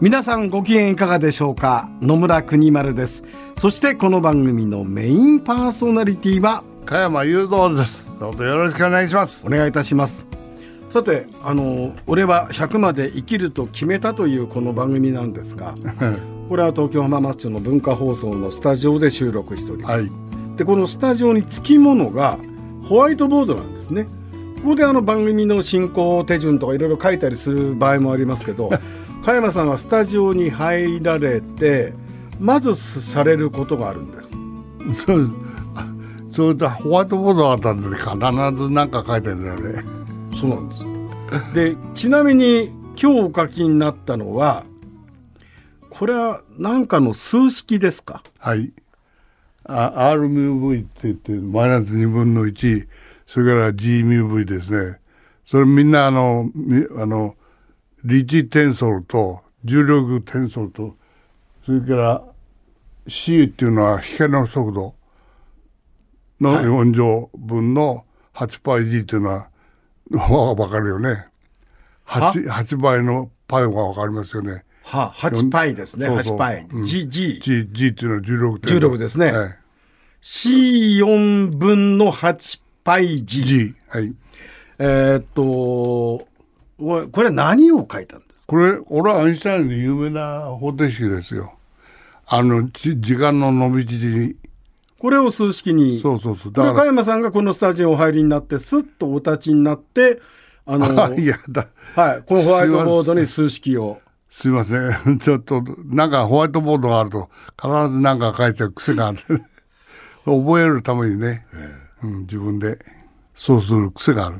皆さんご機嫌いかがでしょうか？野村国丸です。そしてこの番組のメインパーソナリティは加山雄三です。どうぞよろしくお願いします。お願いいたします。さてあの俺は100まで生きると決めたというこの番組なんですが これは東京浜松町の文化放送のスタジオで収録しております、はい、でこのスタジオにつきものがホワイトボードなんですね。ここであの番組の進行手順とかいろいろ書いたりする場合もありますけど加山さんはスタジオに入られてまずされることがあるんです。そうそれでホワイトボードがあったんで必ず何か書いてるんだよね。そうなんです。でちなみに今日お書きになったのはこれは何かの数式ですかはい。あ RMV って言ってマイナス2分の1それから GMV ですね。それみんなあのあの立地転送と重力転送とそれから C っていうのは光の速度の4乗分の8パイ G っていうのは分かるよね。8, 8倍のパイが分かりますよね。はあ、8パイですね。そうそう。8パイ、うん、G, G, G, G っていうのは16点16ですね、はい、C4 分の8パイ G, G はい。えー、っとこれ何を書いたんですこれ俺はアインシュタインの有名な方程式ですよ。あの時間の伸び縮み。これを数式に。そうそうそう。だから加山さんがこのスタジオお入りになってすっとお立ちになってあの いやだ、はい、このホワイトボードに数式を。すいません。ちょっとなんかホワイトボードがあると必ず何か書いてる癖がある。覚えるためにね、うん、自分でそうする癖がある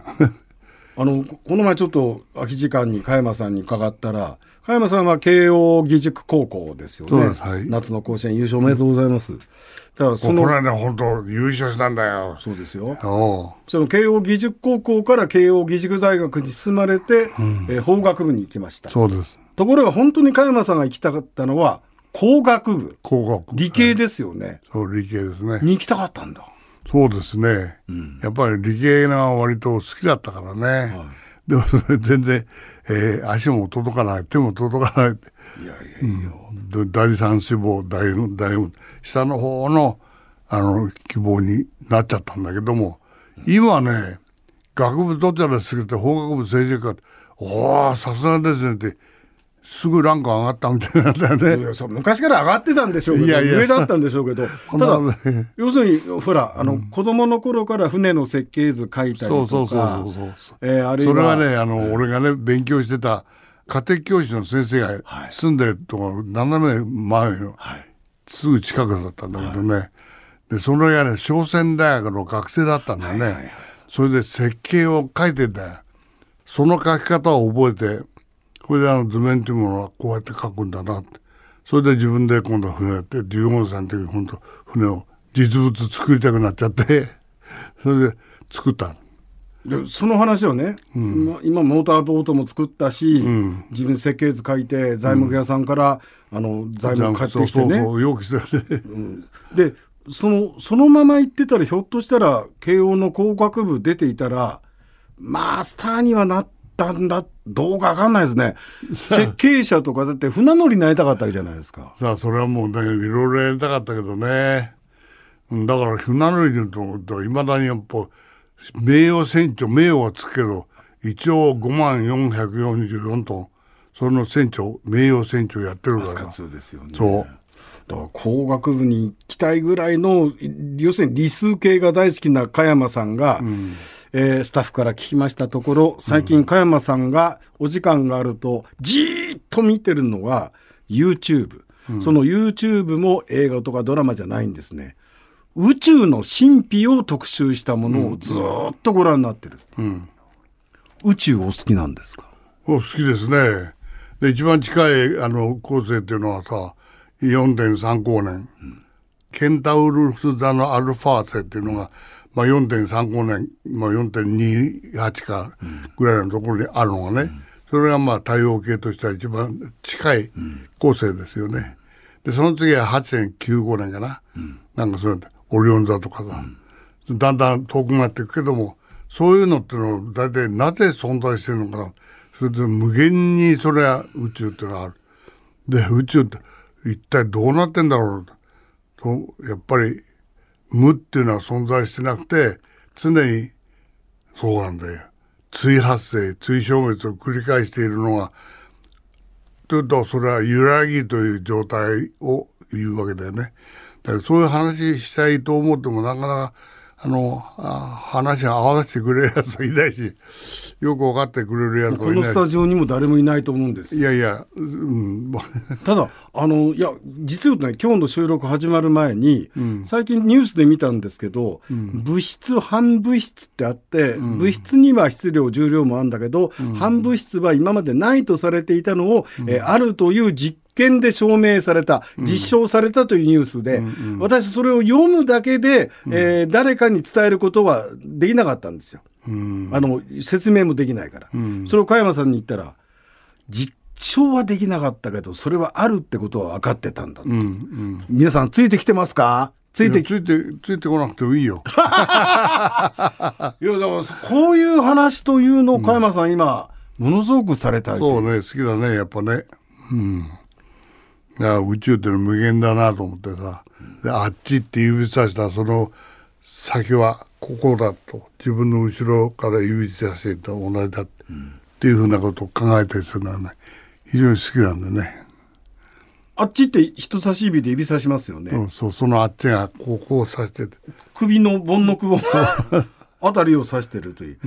あのこの前ちょっと空き時間に加山さんに伺ったら加山さんは慶応義塾高校ですよね、はい、夏の甲子園優勝おめでとうございます、だからそのこれね本当優勝したんだよ。そうですよ。その慶応義塾高校から慶応義塾大学に進まれて、うん、えー、法学部に行きました。そうです。ところが本当に加山さんが行きたかったのは工学部。工学部。理系ですよね、はい、そう理系ですね。に行きたかったんだそうですね、うん、やっぱり理系が割と好きだったからね、はい、でもそれ全然、えー、足も届かない手も届かないいやいやいや、うん、第三志望第第下の方のあの希望になっちゃったんだけども、うん、今ね学部どちらですけど法学部政治家おおさすがですねってすぐランク上がったみたいなんだよね。いや昔から上がってたんでしょうけどいやいや。上だったんでしょうけど。ただ要するにほらあの、うん、子供の頃から船の設計図書いたりとかそうそうそうそう、えー、あるいはそれはねあの、えー、俺がね勉強してた家庭教師の先生が住んでるところ斜め前の、はい、すぐ近くだったんだけどね、はい、でそのがね商船大学の学生だったんだよね、はいはいはい、それで設計を書いてんだよその書き方を覚えてこれであの図面というものはこうやって描くんだなって。それで自分で今度は船やって15歳の時本当船を実物作りたくなっちゃって。それで作ったでその話をね、うん、今モーターボートも作ったし、うん、自分設計図書いて材木屋さんから、うん、あの材木買ってきてね。そうそうしてね、でそのそのまま行ってたらひょっとしたら慶応の工学部出ていたらまあスターにはなってったんだどうかわかんないですね。設計者とかだって船乗りになりたかったわけじゃないですか。さあそれはもうねいろいろやりたかったけどね。だから船乗りにといまだにやっぱ名誉船長名誉はつくけど一応5万444トン。その船長名誉船長やってるから。ですよね。そう。だから工学部に行きたいぐらいの要するに理数系が大好きな加山さんが、うんえー、スタッフから聞きましたところ最近加山さんがお時間があるとじーっと見てるのは YouTube、うん、その YouTube も映画とかドラマじゃないんですね。宇宙の神秘を特集したものをずっとご覧になってる、うん、宇宙お好きなんですか？お好きですね。で一番近いあの構成っていうのはさ4.3光年、ケンタウルス座のアルファ星っていうのが、まあ、4.3光年、まあ、4.28かぐらいのところにあるのがね、それがまあ太陽系としては一番近い構成ですよね。でその次は8.95年かな、なんかそういうオリオン座とかさ、だんだん遠くなっていくけどもそういうのってのは大体なぜ存在してるのかなそれで無限にそれは宇宙ってのがある。で宇宙って一体どうなってんだろうとやっぱり無っていうのは存在してなくて常にそうなんだよ。追発生追消滅を繰り返しているのがというとそれは揺らぎという状態を言うわけだよね。だからそういう話したいと思ってもなかなかあのあ話合わせてくれるやつはいないしよく分かってくれるやつこのスタジオにも誰もいないと思うんですいやいや、うん、ただあのいや実はね今日の収録始まる前に、最近ニュースで見たんですけど、物質反物質ってあって、物質には質量重量もあるんだけど、反物質は今までないとされていたのを、えーあるという実験で証明された実証されたというニュースで、私それを読むだけで、えー誰かに伝えることはできなかったんですよ。あの説明もできないから、それを加山さんに言ったら実証はできなかったけどそれはあるってことは分かってたんだと、皆さんついてきてますか？ついてきついてついてこなくてもいいよ。いやだからこういう話というのを加山さん、今ものすごくされたいとそうね好きだねやっぱね。うん。いや宇宙ってのは無限だなと思ってさ。であっちって指さしたその先はここだと自分の後ろから指さしてと同じだっていうふうなことを考えたりするのはね非常に好きなんでね。あっちって人差し指で指さしますよね、うん、そうそのあっちがここを指してて。首の盆の首をあたりを指してるという、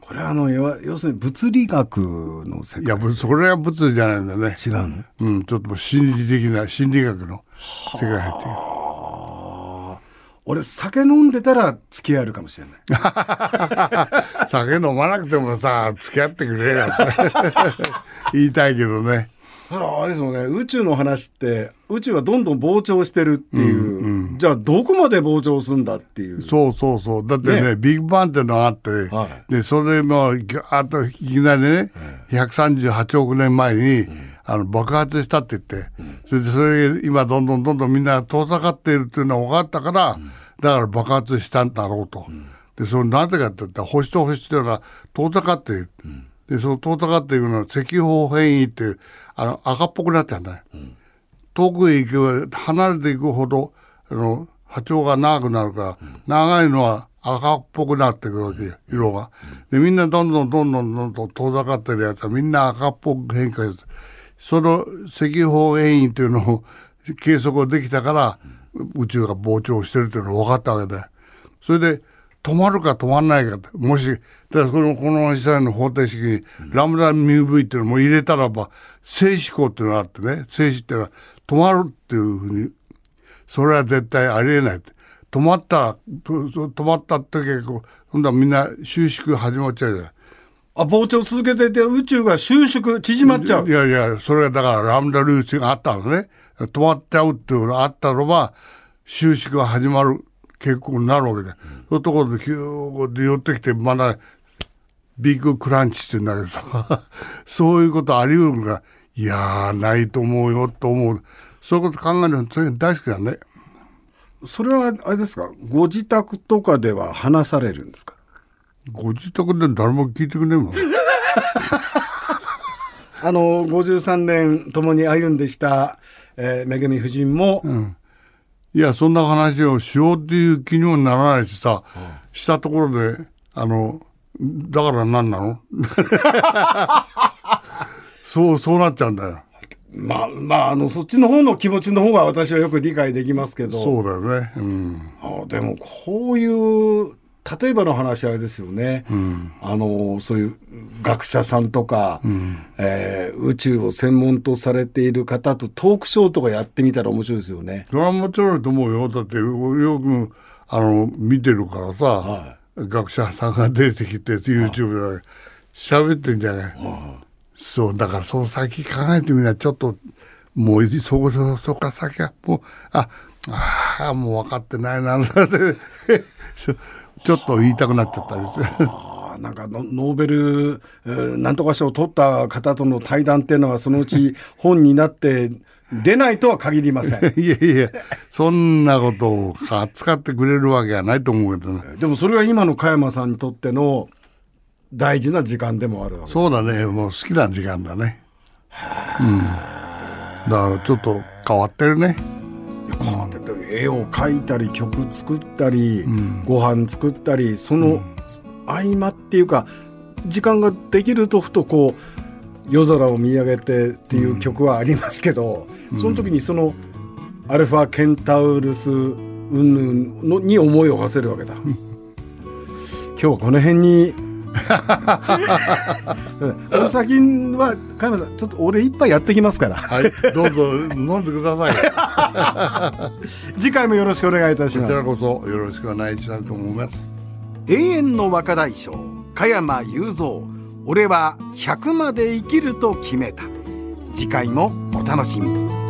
これはあの要は要するに物理学の世界。いやぶそれは物理じゃないんだね。違うの？うん、ちょっともう心理的な心理学の世界入ってる。俺酒飲んでたら付き合えるかもしれない。酒飲まなくてもさ付き合ってくれよって。言いたいけどね。あれですよね。宇宙の話って宇宙はどんどん膨張してるっていう、じゃあどこまで膨張するんだっていう。そうそうそう。だってねね。ビッグバンっていうのがあって、はでそれもギャーッといきなりね、138億年前に、あの爆発したって言って、それでそれ今どんどんどんどんみんな遠ざかっているっていうのが分かったから、だから爆発したんだろうと。でそれなぜかって言ったら星と星っていうのは遠ざかっている。でその遠ざかっていくのは赤方変異っていうあの赤っぽくなってるんだよ。遠くへ行けば離れていくほどあの波長が長くなるから、長いのは赤っぽくなっていくわけよ色が。でみんなどんどんどんどんどんどん遠ざかってるやつはみんな赤っぽく変化する。その赤方変異っていうのを計測できたから、宇宙が膨張してるっていうのが分かったわけでそれで止まるか止まらないかもしだからこのこの時代の方程式にラムダミュー V っていうのも入れたらば静止項っていうのがあってね。静止っていうのは止まるっていうふうにそれは絶対ありえない止まった止まった時はこう今度はみんな収縮始まっちゃうじゃない。あ膨張続けてて宇宙が収縮縮まっちゃういやいや、それはだからラムダルーツがあったのね。止まっちゃうっていうのがあったのは、収縮が始まる傾向になるわけで。そういうところでキューで寄ってきて、まだビッグクランチって言うんだけどさ、そういうことあり得るのが、いやー、ないと思うよと思う。そういうこと考えるの大好きだね。それはあれですか？ご自宅とかでは話されるんですか？ご自宅で誰も聞いてくれんもん。あの53年共に歩んできた、えー、めぐみ夫人も、いや、そんな話をしようっていう気にもならないしさ、したところで、あの、だから何なの？そう、そうなっちゃうんだよ。まあまああのそっちの方の気持ちの方が私はよく理解できますけどそうだよね。うん。あでもこういう例えばの話あれですよね、あのそういう学者さんとか、えー宇宙を専門とされている方とトークショーとかやってみたら面白いですよね。それはもちろんと思うよ。だって、よく、あの、見てるからさ、は学者さんが出てきて、YouTube で喋ってんじゃない。そうだからその先考えてみなちょっともうそこそそこ先はもうああもう分かってないなって。ちょっと言いたくなっちゃったですなんかノーベル、えー、なんとか賞を取った方との対談っていうのはそのうち本になって出ないとは限りません。いやいやそんなことを扱ってくれるわけはないと思うけどね。でもそれは今の加山さんにとっての大事な時間でもあるわけそうだねもう好きな時間だね。うん。だからちょっと変わってるね。変絵を描いたり曲作ったり、うん、ご飯作ったりその合間っていうか時間ができるとふとこう夜空を見上げてっていう曲はありますけど、うん、その時にそのアルファケンタウルス云々のに思いを馳せるわけだ。今日はこの辺にこの先は加山さんちょっと俺一杯やってきますから。はい。どうぞ飲んでください。次回もよろしくお願いいたします。こちらこそよろしくお願いしたいと思います。永遠の若大将加山雄三。俺は100まで生きると決めた。次回もお楽しみに